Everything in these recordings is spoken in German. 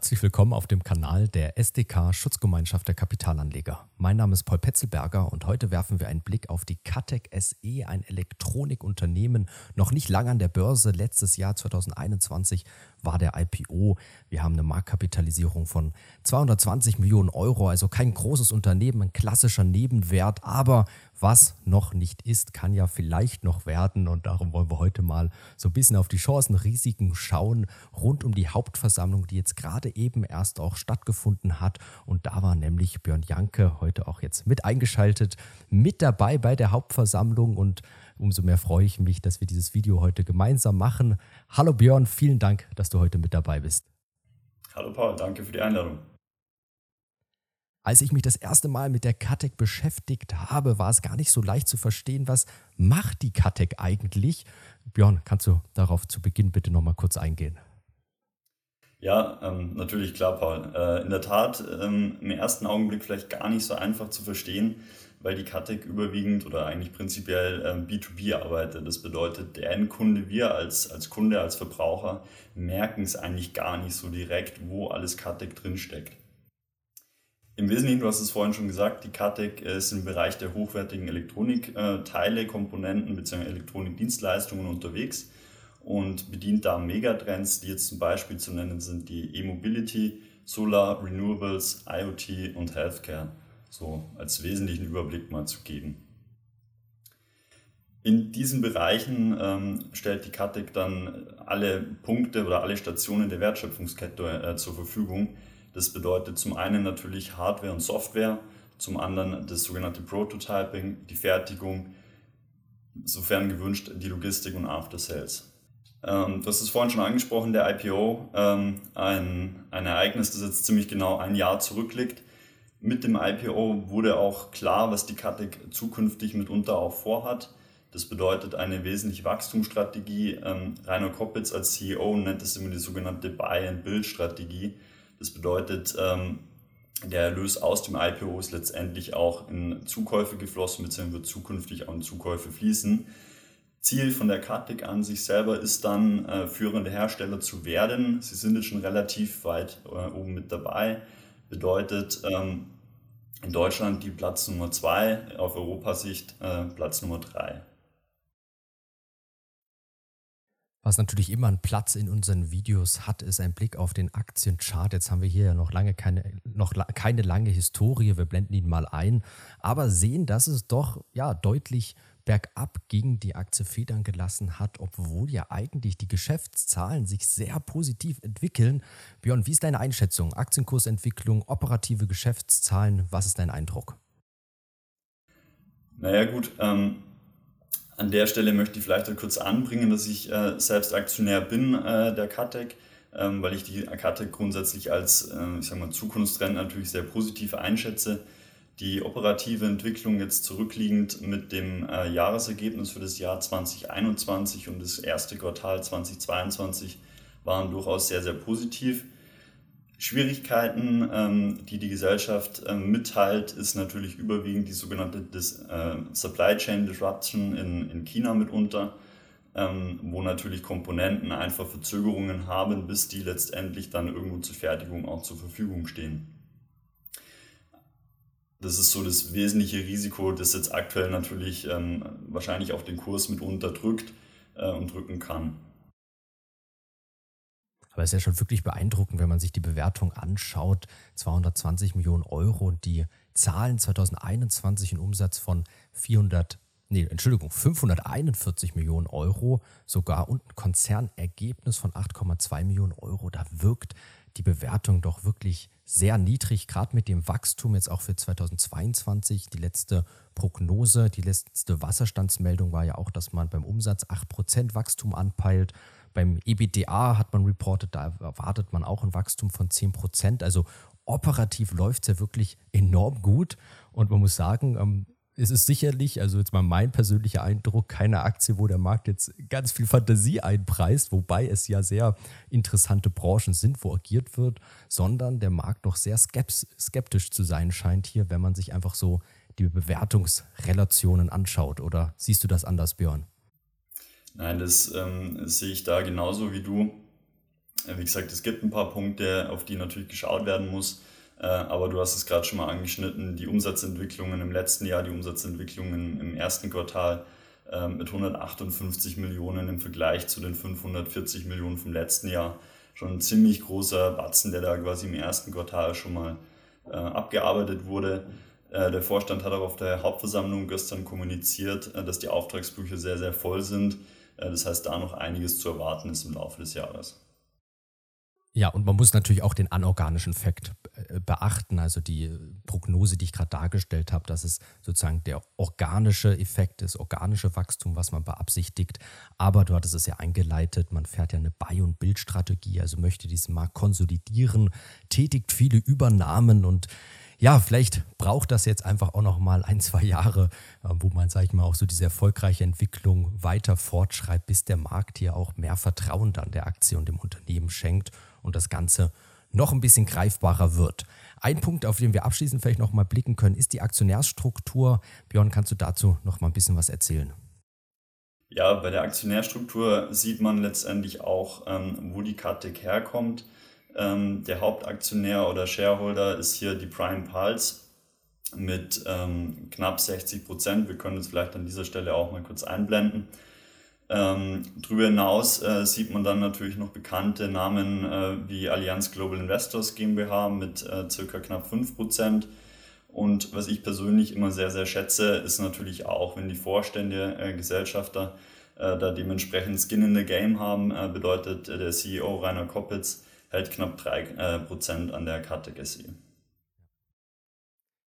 Herzlich willkommen auf dem Kanal der SDK Schutzgemeinschaft der Kapitalanleger. Mein Name ist Paul Petzelberger und heute werfen wir einen Blick auf die Katec SE, ein Elektronikunternehmen, noch nicht lange an der Börse. Letztes Jahr 2021 war der IPO. Wir haben eine Marktkapitalisierung von 220 Millionen Euro, also kein großes Unternehmen, ein klassischer Nebenwert, aber was noch nicht ist, kann ja vielleicht noch werden und darum wollen wir heute mal so ein bisschen auf die Chancen, Risiken schauen rund um die Hauptversammlung, die jetzt gerade eben erst auch stattgefunden hat und da war nämlich Björn Janke heute auch jetzt mit eingeschaltet, mit dabei bei der Hauptversammlung und umso mehr freue ich mich, dass wir dieses Video heute gemeinsam machen. Hallo Björn, vielen Dank, dass du heute mit dabei bist. Hallo Paul, danke für die Einladung. Als ich mich das erste Mal mit der Katec beschäftigt habe, war es gar nicht so leicht zu verstehen, was macht die Katec eigentlich? Björn, kannst du darauf zu Beginn bitte nochmal kurz eingehen? Ja, ähm, natürlich klar, Paul. Äh, in der Tat ähm, im ersten Augenblick vielleicht gar nicht so einfach zu verstehen, weil die Katec überwiegend oder eigentlich prinzipiell ähm, B2B arbeitet. Das bedeutet, der Endkunde, wir als, als Kunde, als Verbraucher merken es eigentlich gar nicht so direkt, wo alles Katec drinsteckt. Im Wesentlichen, du hast es vorhin schon gesagt, die Katec ist im Bereich der hochwertigen Elektronikteile, Komponenten bzw. Elektronikdienstleistungen unterwegs und bedient da Megatrends, die jetzt zum Beispiel zu nennen sind die E-Mobility, Solar, Renewables, IoT und Healthcare so als wesentlichen Überblick mal zu geben. In diesen Bereichen ähm, stellt die Katec dann alle Punkte oder alle Stationen der Wertschöpfungskette äh, zur Verfügung. Das bedeutet zum einen natürlich Hardware und Software, zum anderen das sogenannte Prototyping, die Fertigung, sofern gewünscht die Logistik und After Sales. Ähm, du hast es vorhin schon angesprochen, der IPO, ähm, ein, ein Ereignis, das jetzt ziemlich genau ein Jahr zurückliegt mit dem IPO wurde auch klar, was die Katec zukünftig mitunter auch vorhat. Das bedeutet eine wesentliche Wachstumsstrategie. Ähm, Rainer Koppitz als CEO nennt es immer die sogenannte Buy-and-Build-Strategie. Das bedeutet, ähm, der Erlös aus dem IPO ist letztendlich auch in Zukäufe geflossen, beziehungsweise wird zukünftig auch in Zukäufe fließen. Ziel von der Katec an sich selber ist dann, äh, führende Hersteller zu werden. Sie sind jetzt schon relativ weit äh, oben mit dabei bedeutet ähm, in Deutschland die Platz Nummer 2, auf Europasicht äh, Platz Nummer 3. Was natürlich immer einen Platz in unseren Videos hat, ist ein Blick auf den Aktienchart. Jetzt haben wir hier ja noch lange keine, noch keine lange Historie. Wir blenden ihn mal ein, aber sehen, dass es doch ja deutlich bergab gegen die Aktie federn gelassen hat, obwohl ja eigentlich die Geschäftszahlen sich sehr positiv entwickeln. Björn, wie ist deine Einschätzung? Aktienkursentwicklung, operative Geschäftszahlen, was ist dein Eindruck? Naja gut, ähm, an der Stelle möchte ich vielleicht kurz anbringen, dass ich äh, selbst Aktionär bin äh, der Katec, ähm, weil ich die Katec grundsätzlich als äh, ich sag mal, Zukunftstrend natürlich sehr positiv einschätze die operative Entwicklung jetzt zurückliegend mit dem äh, Jahresergebnis für das Jahr 2021 und das erste Quartal 2022 waren durchaus sehr, sehr positiv. Schwierigkeiten, ähm, die die Gesellschaft äh, mitteilt, ist natürlich überwiegend die sogenannte Dis äh, Supply Chain Disruption in, in China mitunter, ähm, wo natürlich Komponenten einfach Verzögerungen haben, bis die letztendlich dann irgendwo zur Fertigung auch zur Verfügung stehen. Das ist so das wesentliche Risiko, das jetzt aktuell natürlich ähm, wahrscheinlich auch den Kurs mit unterdrückt äh, und drücken kann. Aber es ist ja schon wirklich beeindruckend, wenn man sich die Bewertung anschaut. 220 Millionen Euro und die Zahlen 2021 einen Umsatz von 400, nee, Entschuldigung, 541 Millionen Euro sogar und ein Konzernergebnis von 8,2 Millionen Euro. Da wirkt die Bewertung doch wirklich sehr niedrig, gerade mit dem Wachstum jetzt auch für 2022. Die letzte Prognose, die letzte Wasserstandsmeldung war ja auch, dass man beim Umsatz 8% Wachstum anpeilt. Beim EBDA hat man reportet, da erwartet man auch ein Wachstum von 10%. Also operativ läuft es ja wirklich enorm gut. Und man muss sagen, ähm, es ist sicherlich, also jetzt mal mein persönlicher Eindruck, keine Aktie, wo der Markt jetzt ganz viel Fantasie einpreist, wobei es ja sehr interessante Branchen sind, wo agiert wird, sondern der Markt noch sehr skeptisch zu sein scheint hier, wenn man sich einfach so die Bewertungsrelationen anschaut. Oder siehst du das anders, Björn? Nein, das ähm, sehe ich da genauso wie du. Wie gesagt, es gibt ein paar Punkte, auf die natürlich geschaut werden muss. Äh, aber du hast es gerade schon mal angeschnitten, die Umsatzentwicklungen im letzten Jahr, die Umsatzentwicklungen im ersten Quartal äh, mit 158 Millionen im Vergleich zu den 540 Millionen vom letzten Jahr. Schon ein ziemlich großer Batzen, der da quasi im ersten Quartal schon mal äh, abgearbeitet wurde. Der Vorstand hat auch auf der Hauptversammlung gestern kommuniziert, dass die Auftragsbücher sehr, sehr voll sind. Das heißt, da noch einiges zu erwarten ist im Laufe des Jahres. Ja, und man muss natürlich auch den anorganischen Fakt beachten, also die Prognose, die ich gerade dargestellt habe, dass es sozusagen der organische Effekt ist, organische Wachstum, was man beabsichtigt. Aber du hattest es ja eingeleitet, man fährt ja eine Buy- und Bildstrategie, also möchte diesen Markt konsolidieren, tätigt viele Übernahmen und ja, vielleicht braucht das jetzt einfach auch noch mal ein, zwei Jahre, äh, wo man, sage ich mal, auch so diese erfolgreiche Entwicklung weiter fortschreibt, bis der Markt hier auch mehr Vertrauen dann der Aktie und dem Unternehmen schenkt und das Ganze noch ein bisschen greifbarer wird. Ein Punkt, auf den wir abschließend vielleicht noch mal blicken können, ist die Aktionärsstruktur. Björn, kannst du dazu noch mal ein bisschen was erzählen? Ja, bei der Aktionärstruktur sieht man letztendlich auch, ähm, wo die Kartek herkommt. Ähm, der Hauptaktionär oder Shareholder ist hier die Prime Pulse mit ähm, knapp 60 Prozent. Wir können es vielleicht an dieser Stelle auch mal kurz einblenden. Ähm, darüber hinaus äh, sieht man dann natürlich noch bekannte Namen äh, wie Allianz Global Investors GmbH mit äh, circa knapp 5%. Und was ich persönlich immer sehr, sehr schätze, ist natürlich auch, wenn die Vorstände, äh, Gesellschafter äh, da dementsprechend Skin in the Game haben, äh, bedeutet äh, der CEO Rainer Koppitz hält knapp 3% an der SE.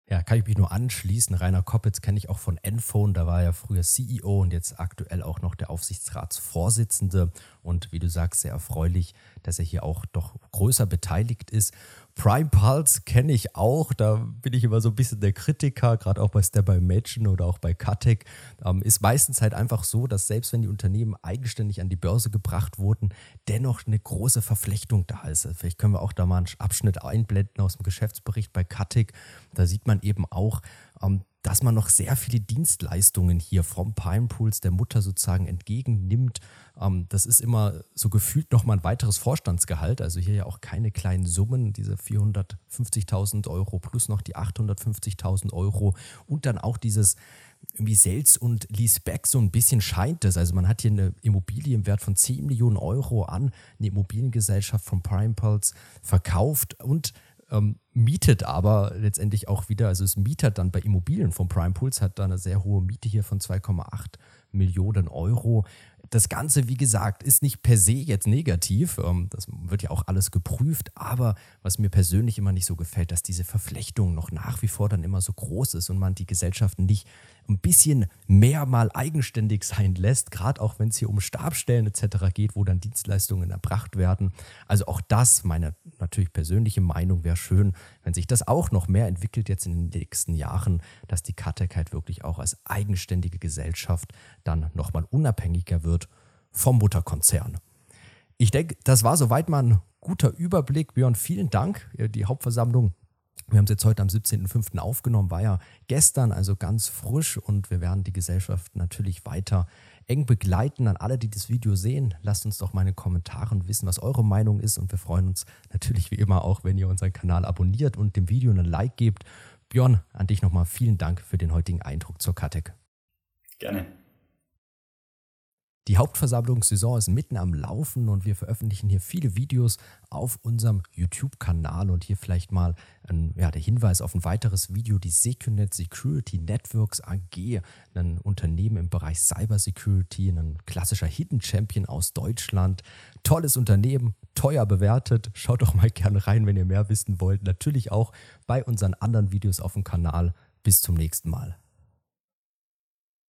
Ja, kann ich mich nur anschließen. Rainer Koppitz kenne ich auch von Enphone. Da war er früher CEO und jetzt aktuell auch noch der Aufsichtsratsvorsitzende. Und wie du sagst, sehr erfreulich, dass er hier auch doch größer beteiligt ist. Prime Pulse kenne ich auch, da bin ich immer so ein bisschen der Kritiker, gerade auch bei Step by Imagine oder auch bei Katek. Ähm, ist meistens halt einfach so, dass selbst wenn die Unternehmen eigenständig an die Börse gebracht wurden, dennoch eine große Verflechtung da ist. Also vielleicht können wir auch da mal einen Abschnitt einblenden aus dem Geschäftsbericht bei Katek. Da sieht man eben auch, ähm, dass man noch sehr viele Dienstleistungen hier vom Pine Pools der Mutter sozusagen entgegennimmt. Ähm, das ist immer so gefühlt nochmal ein weiteres Vorstandsgehalt. Also hier ja auch keine kleinen Summen, diese 450.000 Euro plus noch die 850.000 Euro und dann auch dieses irgendwie Sales und Leaseback so ein bisschen scheint es. Also man hat hier eine Immobilie im Wert von 10 Millionen Euro an eine Immobiliengesellschaft von Prime Pulse verkauft und ähm, mietet aber letztendlich auch wieder, also es mietet dann bei Immobilien von Prime Pools, hat da eine sehr hohe Miete hier von 2,8 Millionen Euro. Das Ganze, wie gesagt, ist nicht per se jetzt negativ. Ähm, das wird ja auch alles geprüft. Aber was mir persönlich immer nicht so gefällt, dass diese Verflechtung noch nach wie vor dann immer so groß ist und man die Gesellschaften nicht ein bisschen mehr mal eigenständig sein lässt, gerade auch wenn es hier um Stabstellen etc. geht, wo dann Dienstleistungen erbracht werden. Also auch das, meine natürlich persönliche Meinung, wäre schön, wenn sich das auch noch mehr entwickelt jetzt in den nächsten Jahren, dass die Katek halt wirklich auch als eigenständige Gesellschaft dann nochmal unabhängiger wird vom Mutterkonzern. Ich denke, das war soweit mal ein guter Überblick. Björn, vielen Dank. Die Hauptversammlung wir haben es jetzt heute am 17.05. aufgenommen, war ja gestern, also ganz frisch und wir werden die Gesellschaft natürlich weiter eng begleiten. An alle, die das Video sehen, lasst uns doch mal in den wissen, was eure Meinung ist und wir freuen uns natürlich wie immer auch, wenn ihr unseren Kanal abonniert und dem Video einen Like gebt. Björn, an dich nochmal vielen Dank für den heutigen Eindruck zur Katek. Gerne. Die Hauptversammlungssaison ist mitten am Laufen und wir veröffentlichen hier viele Videos auf unserem YouTube-Kanal. Und hier vielleicht mal ein, ja, der Hinweis auf ein weiteres Video, die Secunet Security Networks AG, ein Unternehmen im Bereich Cyber Security, ein klassischer Hidden Champion aus Deutschland. Tolles Unternehmen, teuer bewertet. Schaut doch mal gerne rein, wenn ihr mehr wissen wollt. Natürlich auch bei unseren anderen Videos auf dem Kanal. Bis zum nächsten Mal.